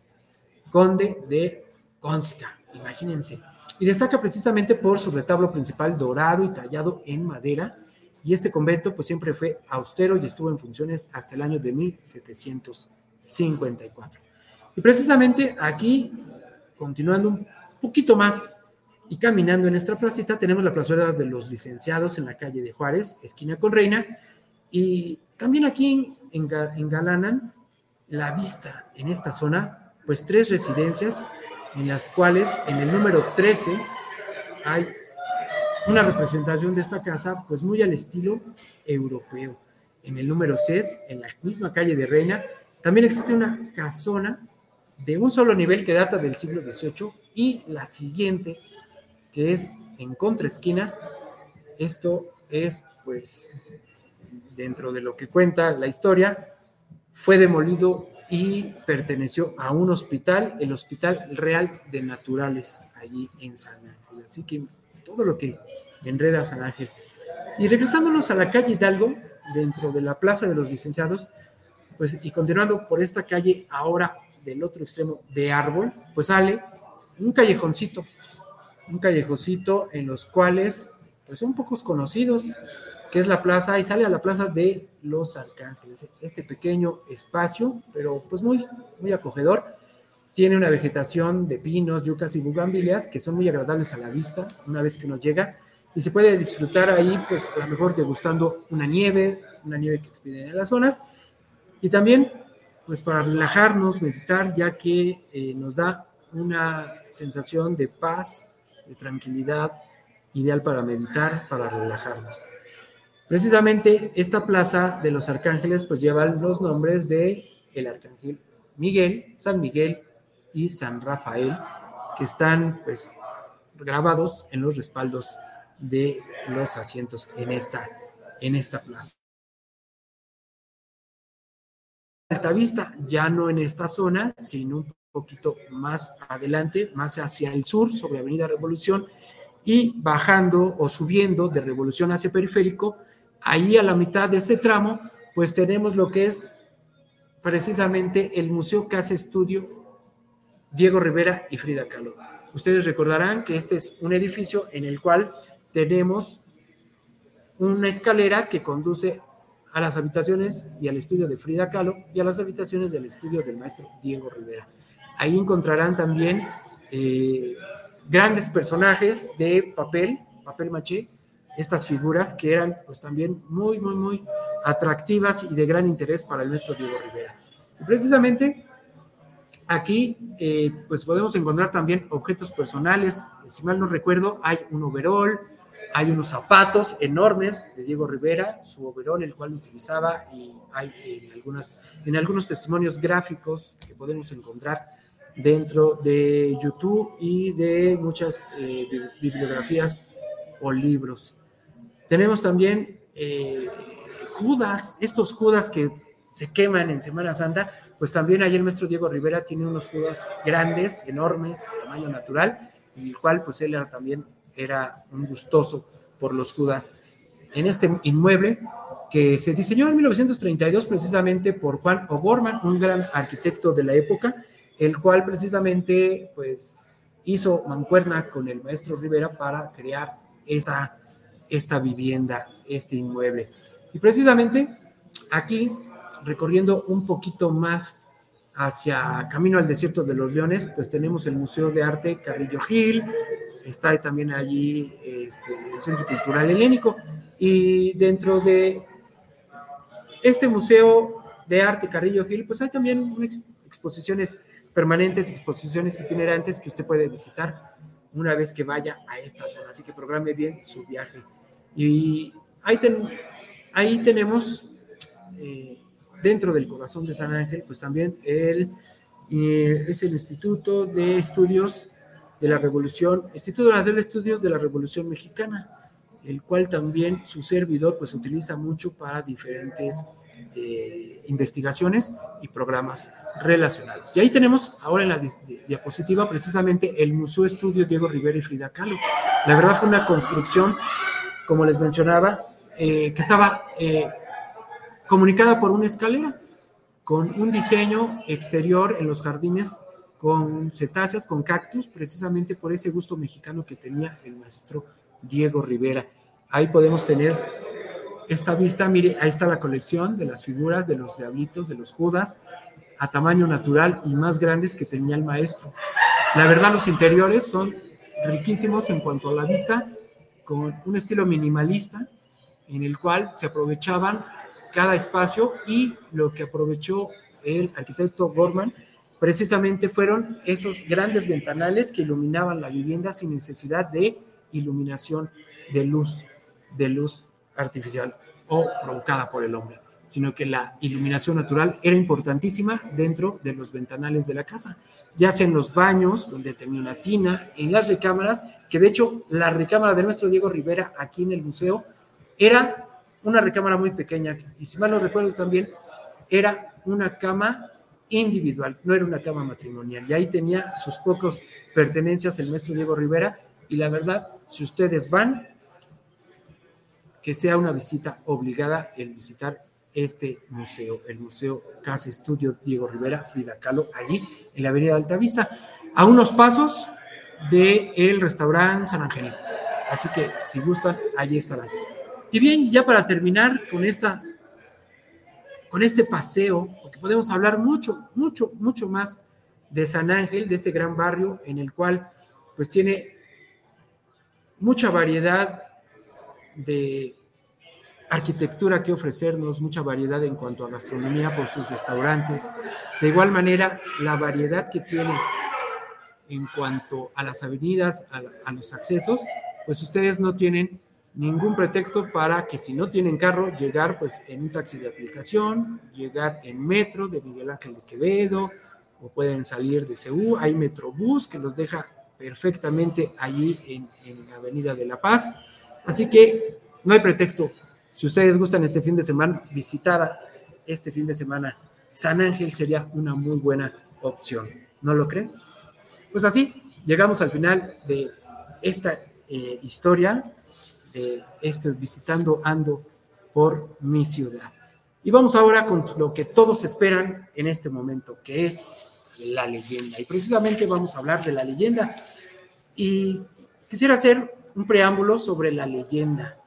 conde de Consca, imagínense. Y destaca precisamente por su retablo principal dorado y tallado en madera. Y este convento pues siempre fue austero y estuvo en funciones hasta el año de 1754. Y precisamente aquí, continuando un poquito más y caminando en esta placita tenemos la plazuela de los licenciados en la calle de Juárez, esquina con Reina, y también aquí engalanan la vista en esta zona, pues tres residencias en las cuales en el número 13 hay una representación de esta casa, pues muy al estilo europeo. En el número 6, en la misma calle de Reina, también existe una casona de un solo nivel que data del siglo XVIII y la siguiente que es en contraesquina. Esto es, pues, dentro de lo que cuenta la historia, fue demolido y perteneció a un hospital, el Hospital Real de Naturales, allí en San Ángel. Así que todo lo que enreda San Ángel. Y regresándonos a la calle Hidalgo, dentro de la Plaza de los Licenciados, pues, y continuando por esta calle ahora del otro extremo de árbol, pues sale un callejoncito un callejoncito en los cuales pues son pocos conocidos, que es la plaza, y sale a la plaza de los Arcángeles, este pequeño espacio, pero pues muy, muy acogedor. Tiene una vegetación de pinos, yucas y bugambilias que son muy agradables a la vista una vez que nos llega y se puede disfrutar ahí, pues a lo mejor degustando una nieve, una nieve que expiden en las zonas y también pues para relajarnos, meditar, ya que eh, nos da una sensación de paz, de tranquilidad, ideal para meditar, para relajarnos. Precisamente esta plaza de los arcángeles pues lleva los nombres de el arcángel Miguel, San Miguel y San Rafael, que están pues grabados en los respaldos de los asientos en esta, en esta plaza. Altavista, ya no en esta zona, sino un poquito más adelante, más hacia el sur, sobre Avenida Revolución, y bajando o subiendo de Revolución hacia Periférico, ahí a la mitad de ese tramo, pues tenemos lo que es precisamente el Museo Casa Estudio Diego Rivera y Frida Kahlo. Ustedes recordarán que este es un edificio en el cual tenemos una escalera que conduce a las habitaciones y al estudio de Frida Kahlo y a las habitaciones del estudio del maestro Diego Rivera. Ahí encontrarán también eh, grandes personajes de papel, papel maché, estas figuras que eran pues también muy, muy, muy atractivas y de gran interés para el maestro Diego Rivera. Y precisamente aquí eh, pues podemos encontrar también objetos personales, si mal no recuerdo, hay un overall, hay unos zapatos enormes de Diego Rivera, su overol, el cual utilizaba, y hay en, algunas, en algunos testimonios gráficos que podemos encontrar dentro de YouTube y de muchas eh, bibliografías o libros. Tenemos también eh, Judas, estos Judas que se queman en Semana Santa, pues también ahí el maestro Diego Rivera tiene unos Judas grandes, enormes, tamaño natural, y el cual pues él era también era un gustoso por los Judas. En este inmueble que se diseñó en 1932 precisamente por Juan O'Gorman, un gran arquitecto de la época, el cual precisamente pues hizo mancuerna con el maestro Rivera para crear esta, esta vivienda, este inmueble. Y precisamente aquí, recorriendo un poquito más hacia Camino al Desierto de los Leones, pues tenemos el Museo de Arte Carrillo Gil, está también allí este, el Centro Cultural Helénico y dentro de este Museo de Arte Carrillo Gil, pues hay también exposiciones permanentes, exposiciones itinerantes que usted puede visitar una vez que vaya a esta zona, así que programe bien su viaje. Y ahí, ahí tenemos, eh, dentro del corazón de San Ángel, pues también el, eh, es el Instituto de Estudios de la Revolución, Instituto Nacional de Estudios de la Revolución Mexicana, el cual también su servidor pues utiliza mucho para diferentes eh, investigaciones y programas relacionados. Y ahí tenemos ahora en la diapositiva precisamente el Museo Estudio Diego Rivera y Frida Kahlo. La verdad fue una construcción, como les mencionaba, eh, que estaba eh, comunicada por una escalera con un diseño exterior en los jardines con cetáceas, con cactus, precisamente por ese gusto mexicano que tenía el maestro Diego Rivera. Ahí podemos tener esta vista, mire, ahí está la colección de las figuras de los diablitos, de los judas, a tamaño natural y más grandes que tenía el maestro. La verdad, los interiores son riquísimos en cuanto a la vista, con un estilo minimalista, en el cual se aprovechaban cada espacio y lo que aprovechó el arquitecto Gorman precisamente fueron esos grandes ventanales que iluminaban la vivienda sin necesidad de iluminación de luz, de luz artificial o provocada por el hombre, sino que la iluminación natural era importantísima dentro de los ventanales de la casa, ya sea en los baños, donde tenía una tina, en las recámaras, que de hecho la recámara de nuestro Diego Rivera aquí en el museo era una recámara muy pequeña, y si mal no recuerdo también, era una cama individual, no era una cama matrimonial. Y ahí tenía sus pocos pertenencias el maestro Diego Rivera. Y la verdad, si ustedes van, que sea una visita obligada el visitar este museo, el Museo Casa Estudio Diego Rivera, Frida Kahlo, allí en la Avenida Altavista, a unos pasos del el restaurante San Ángel. Así que si gustan, allí estarán. Y bien, ya para terminar con esta con este paseo, porque podemos hablar mucho, mucho, mucho más de San Ángel, de este gran barrio en el cual pues tiene mucha variedad de arquitectura que ofrecernos, mucha variedad en cuanto a gastronomía por sus restaurantes. De igual manera, la variedad que tiene en cuanto a las avenidas, a, a los accesos, pues ustedes no tienen ningún pretexto para que si no tienen carro, llegar pues en un taxi de aplicación, llegar en metro de Miguel Ángel de Quevedo o pueden salir de Ceú. Hay Metrobús que los deja perfectamente allí en, la Avenida de la Paz. Así que no hay pretexto. Si ustedes gustan este fin de semana, visitar este fin de semana San Ángel sería una muy buena opción. ¿No lo creen? Pues así, llegamos al final de esta eh, historia, de este Visitando Ando por mi ciudad. Y vamos ahora con lo que todos esperan en este momento, que es la leyenda. Y precisamente vamos a hablar de la leyenda. Y quisiera hacer un preámbulo sobre la leyenda,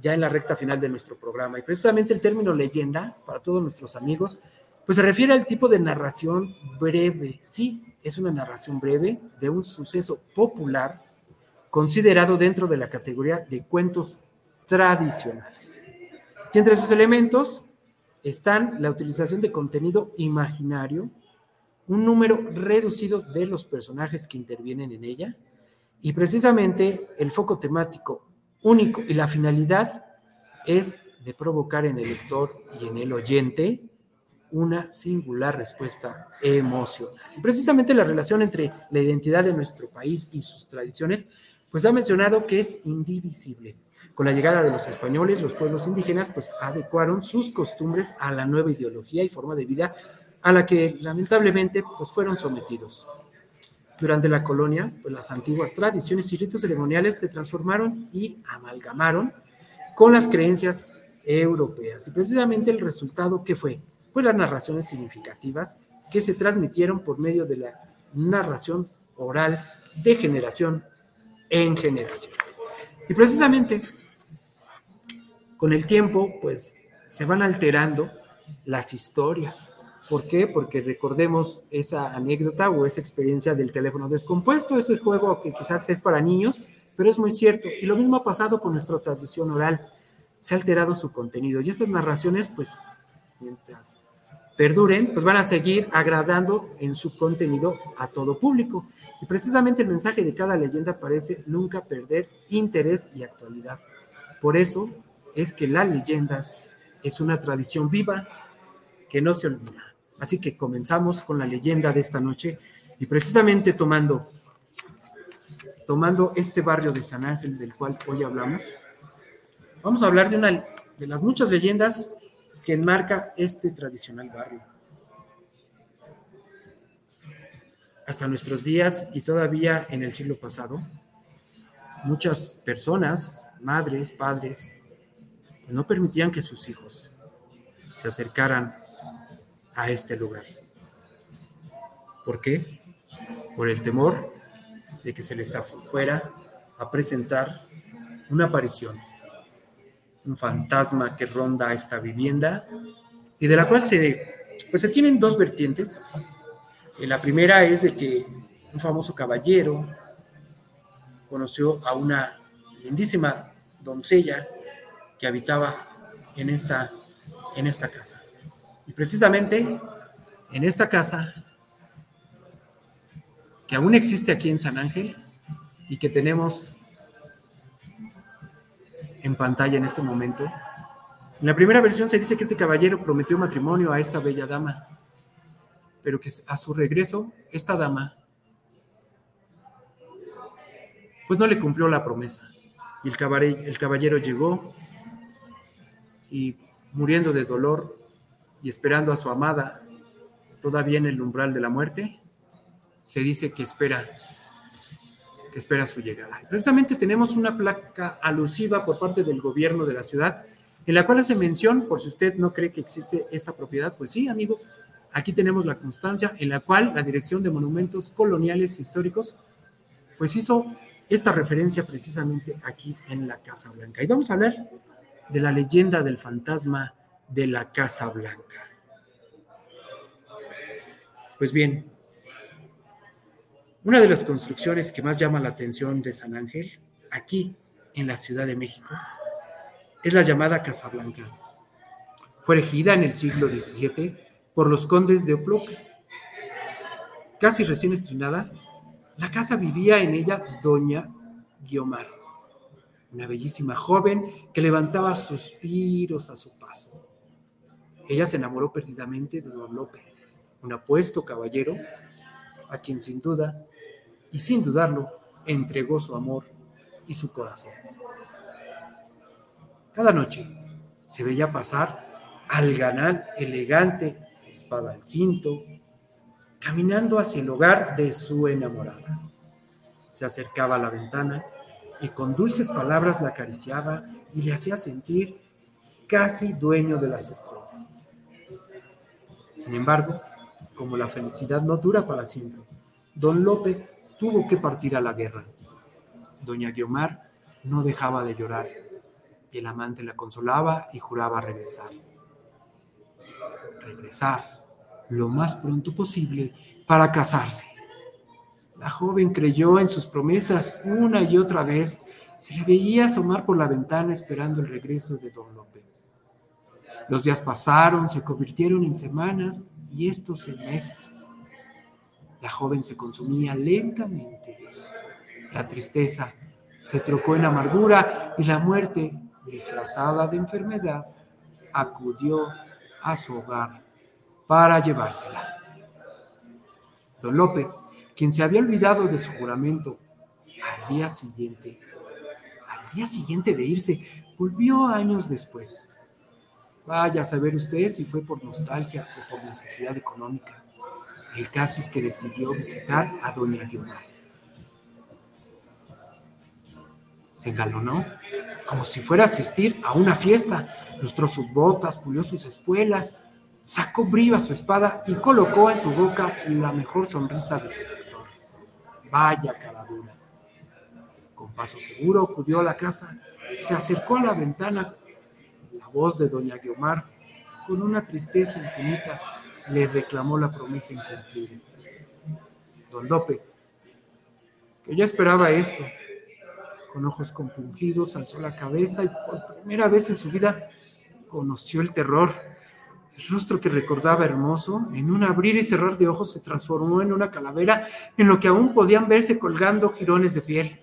ya en la recta final de nuestro programa. Y precisamente el término leyenda, para todos nuestros amigos, pues se refiere al tipo de narración breve. Sí, es una narración breve de un suceso popular considerado dentro de la categoría de cuentos tradicionales. Y entre sus elementos están la utilización de contenido imaginario, un número reducido de los personajes que intervienen en ella y precisamente el foco temático único y la finalidad es de provocar en el lector y en el oyente una singular respuesta emocional. Y precisamente la relación entre la identidad de nuestro país y sus tradiciones, pues ha mencionado que es indivisible. Con la llegada de los españoles, los pueblos indígenas pues adecuaron sus costumbres a la nueva ideología y forma de vida a la que lamentablemente pues fueron sometidos. Durante la colonia, pues las antiguas tradiciones y ritos ceremoniales se transformaron y amalgamaron con las creencias europeas. Y precisamente el resultado que fue pues las narraciones significativas que se transmitieron por medio de la narración oral de generación en generación. Y precisamente con el tiempo, pues se van alterando las historias. ¿Por qué? Porque recordemos esa anécdota o esa experiencia del teléfono descompuesto, ese juego que quizás es para niños, pero es muy cierto. Y lo mismo ha pasado con nuestra tradición oral. Se ha alterado su contenido. Y estas narraciones, pues, mientras perduren, pues van a seguir agradando en su contenido a todo público. Y precisamente el mensaje de cada leyenda parece nunca perder interés y actualidad. Por eso es que las leyendas es una tradición viva que no se olvida. Así que comenzamos con la leyenda de esta noche y precisamente tomando tomando este barrio de San Ángel del cual hoy hablamos, vamos a hablar de una de las muchas leyendas que enmarca este tradicional barrio. Hasta nuestros días y todavía en el siglo pasado, muchas personas, madres, padres, no permitían que sus hijos se acercaran a este lugar. ¿Por qué? Por el temor de que se les fuera a presentar una aparición un fantasma que ronda esta vivienda y de la cual se, pues se tienen dos vertientes. Eh, la primera es de que un famoso caballero conoció a una lindísima doncella que habitaba en esta, en esta casa. Y precisamente en esta casa, que aún existe aquí en San Ángel y que tenemos en pantalla en este momento. En la primera versión se dice que este caballero prometió matrimonio a esta bella dama, pero que a su regreso, esta dama, pues no le cumplió la promesa. Y el caballero, llegó y muriendo de dolor y esperando a su amada, todavía en el umbral de la muerte, se dice que espera que espera su llegada. Precisamente tenemos una placa alusiva por parte del gobierno de la ciudad en la cual hace mención, por si usted no cree que existe esta propiedad, pues sí, amigo, aquí tenemos la constancia en la cual la Dirección de Monumentos Coloniales Históricos pues hizo esta referencia precisamente aquí en la Casa Blanca. Y vamos a hablar de la leyenda del fantasma de la Casa Blanca. Pues bien, una de las construcciones que más llama la atención de San Ángel, aquí en la Ciudad de México, es la llamada Casa Blanca. Fue erigida en el siglo XVII por los condes de Oploc. Casi recién estrenada, la casa vivía en ella doña Guiomar, una bellísima joven que levantaba suspiros a su paso. Ella se enamoró perdidamente de don Lope, un apuesto caballero a quien sin duda y sin dudarlo entregó su amor y su corazón. Cada noche se veía pasar al ganal elegante, espada al cinto, caminando hacia el hogar de su enamorada. Se acercaba a la ventana y con dulces palabras la acariciaba y le hacía sentir casi dueño de las estrellas. Sin embargo, como la felicidad no dura para siempre, don Lope tuvo que partir a la guerra. Doña Guiomar no dejaba de llorar y el amante la consolaba y juraba regresar. Regresar lo más pronto posible para casarse. La joven creyó en sus promesas una y otra vez. Se le veía asomar por la ventana esperando el regreso de don Lope. Los días pasaron, se convirtieron en semanas y estos en meses. La joven se consumía lentamente. La tristeza se trocó en amargura y la muerte, disfrazada de enfermedad, acudió a su hogar para llevársela. Don Lope, quien se había olvidado de su juramento, al día siguiente, al día siguiente de irse, volvió años después. Vaya a saber usted si fue por nostalgia o por necesidad económica. El caso es que decidió visitar a doña Guiomar. Se engalonó como si fuera a asistir a una fiesta. Lustró sus botas, pulió sus espuelas, sacó brillo a su espada y colocó en su boca la mejor sonrisa de seductor. Vaya cara dura. Con paso seguro acudió a la casa, se acercó a la ventana. La voz de doña Guiomar, con una tristeza infinita, le reclamó la promesa incumplida. Don Lope, que ya esperaba esto, con ojos compungidos, alzó la cabeza y por primera vez en su vida conoció el terror el rostro que recordaba hermoso, en un abrir y cerrar de ojos, se transformó en una calavera en lo que aún podían verse colgando jirones de piel.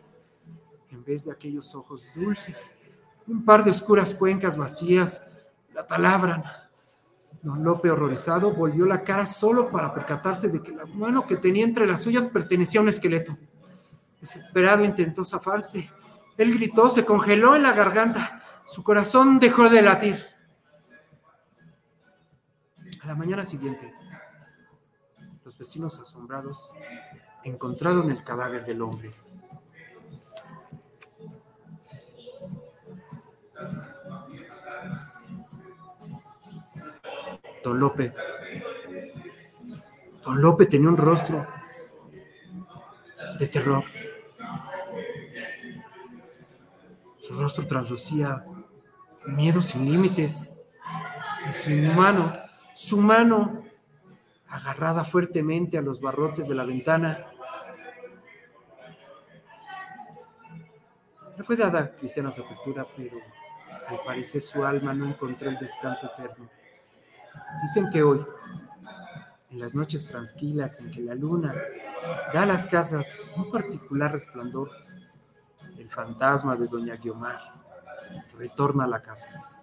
En vez de aquellos ojos dulces, un par de oscuras cuencas vacías la talabran. Don Lope, horrorizado, volvió la cara solo para percatarse de que la mano que tenía entre las suyas pertenecía a un esqueleto. Desesperado intentó zafarse. Él gritó, se congeló en la garganta. Su corazón dejó de latir. La mañana siguiente, los vecinos asombrados encontraron el cadáver del hombre. Don Lope. Don Lope tenía un rostro de terror. Su rostro traslucía miedo sin límites y sin humano su mano agarrada fuertemente a los barrotes de la ventana. Le fue dada cristiana sepultura, pero al parecer su alma no encontró el descanso eterno. Dicen que hoy, en las noches tranquilas en que la luna da a las casas un particular resplandor, el fantasma de doña Guiomar retorna a la casa.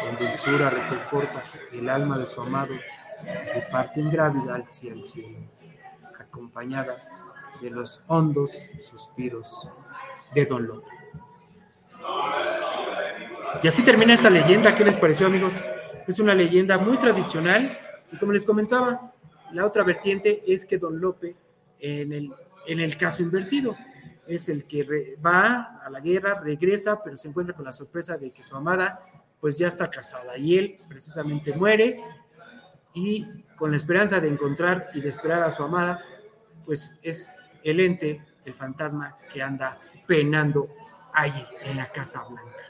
Con dulzura reconforta el alma de su amado y parte ingrávida hacia el cielo, acompañada de los hondos suspiros de Don Lope. Y así termina esta leyenda. ¿Qué les pareció, amigos? Es una leyenda muy tradicional y como les comentaba, la otra vertiente es que Don Lope, en el, en el caso invertido, es el que va a la guerra, regresa, pero se encuentra con la sorpresa de que su amada pues ya está casada y él precisamente muere y con la esperanza de encontrar y de esperar a su amada, pues es el ente, el fantasma que anda penando allí en la Casa Blanca.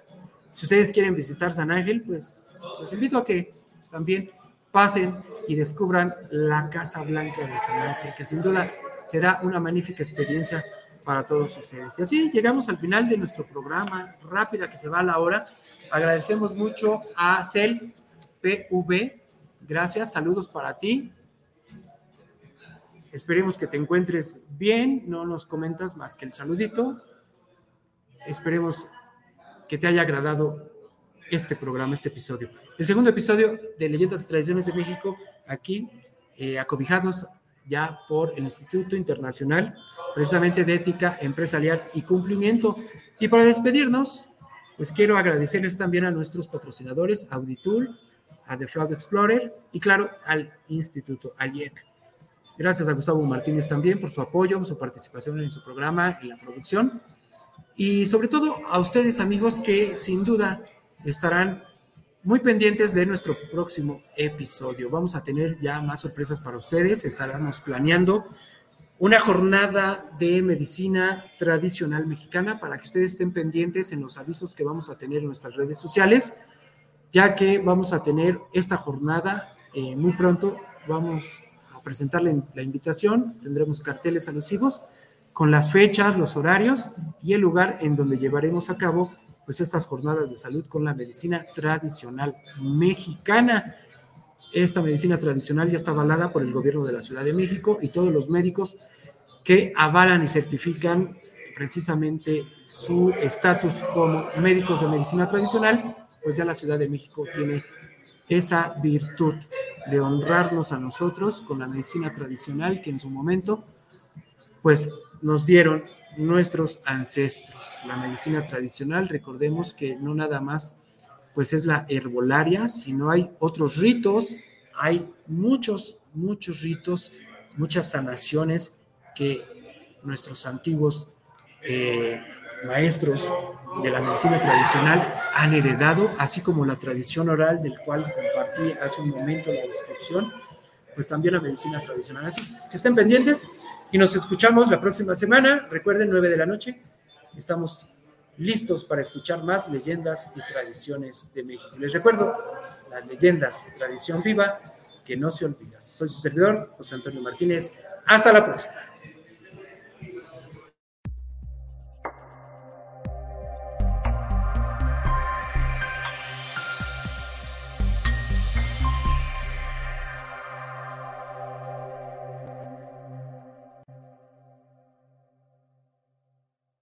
Si ustedes quieren visitar San Ángel, pues los invito a que también pasen y descubran la Casa Blanca de San Ángel, que sin duda será una magnífica experiencia para todos ustedes. Y así llegamos al final de nuestro programa, rápida que se va la hora. Agradecemos mucho a Cel PV. Gracias, saludos para ti. Esperemos que te encuentres bien. No nos comentas más que el saludito. Esperemos que te haya agradado este programa, este episodio. El segundo episodio de Leyendas y Tradiciones de México, aquí eh, acobijados ya por el Instituto Internacional, precisamente de Ética Empresarial y Cumplimiento. Y para despedirnos, pues quiero agradecerles también a nuestros patrocinadores, Auditul, a The Fraud Explorer y claro, al Instituto, al IEC. Gracias a Gustavo Martínez también por su apoyo, su participación en su programa, en la producción. Y sobre todo a ustedes amigos que sin duda estarán muy pendientes de nuestro próximo episodio. Vamos a tener ya más sorpresas para ustedes. Estaremos planeando una jornada de medicina tradicional mexicana para que ustedes estén pendientes en los avisos que vamos a tener en nuestras redes sociales, ya que vamos a tener esta jornada eh, muy pronto. Vamos a presentarle la invitación, tendremos carteles alusivos con las fechas, los horarios y el lugar en donde llevaremos a cabo pues estas jornadas de salud con la medicina tradicional mexicana. Esta medicina tradicional ya está avalada por el gobierno de la Ciudad de México y todos los médicos que avalan y certifican precisamente su estatus como médicos de medicina tradicional, pues ya la Ciudad de México tiene esa virtud de honrarnos a nosotros con la medicina tradicional que en su momento pues nos dieron nuestros ancestros. La medicina tradicional, recordemos que no nada más pues es la herbolaria, sino hay otros ritos, hay muchos, muchos ritos, muchas sanaciones que nuestros antiguos eh, maestros de la medicina tradicional han heredado, así como la tradición oral del cual compartí hace un momento la descripción, pues también la medicina tradicional. Así que estén pendientes, y nos escuchamos la próxima semana. Recuerden, 9 de la noche. Estamos listos para escuchar más leyendas y tradiciones de México. Les recuerdo, las leyendas, tradición viva, que no se olvida. Soy su servidor, José Antonio Martínez. Hasta la próxima.